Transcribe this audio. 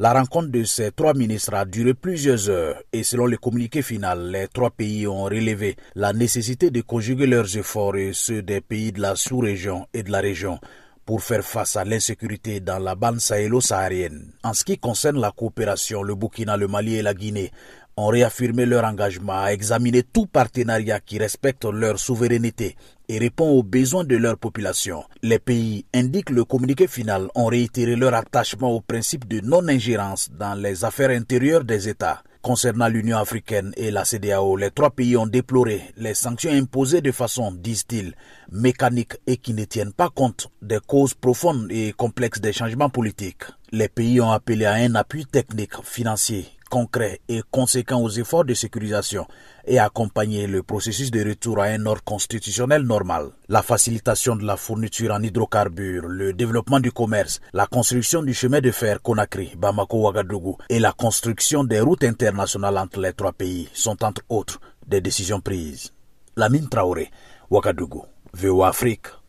La rencontre de ces trois ministres a duré plusieurs heures et selon le communiqué final, les trois pays ont relevé la nécessité de conjuguer leurs efforts et ceux des pays de la sous-région et de la région pour faire face à l'insécurité dans la bande sahélo-saharienne. En ce qui concerne la coopération, le Burkina, le Mali et la Guinée ont réaffirmé leur engagement à examiner tout partenariat qui respecte leur souveraineté et répond aux besoins de leur population. Les pays, indiquent le communiqué final, ont réitéré leur attachement au principe de non-ingérence dans les affaires intérieures des États. Concernant l'Union africaine et la CDAO, les trois pays ont déploré les sanctions imposées de façon, disent-ils, mécanique et qui ne tiennent pas compte des causes profondes et complexes des changements politiques. Les pays ont appelé à un appui technique, financier, concret et conséquent aux efforts de sécurisation et accompagner le processus de retour à un ordre constitutionnel normal. La facilitation de la fourniture en hydrocarbures, le développement du commerce, la construction du chemin de fer Conakry, Bamako-Ouagadougou et la construction des routes internationales entre les trois pays sont entre autres des décisions prises. Lamine Traoré, Ouagadougou, VOA Afrique.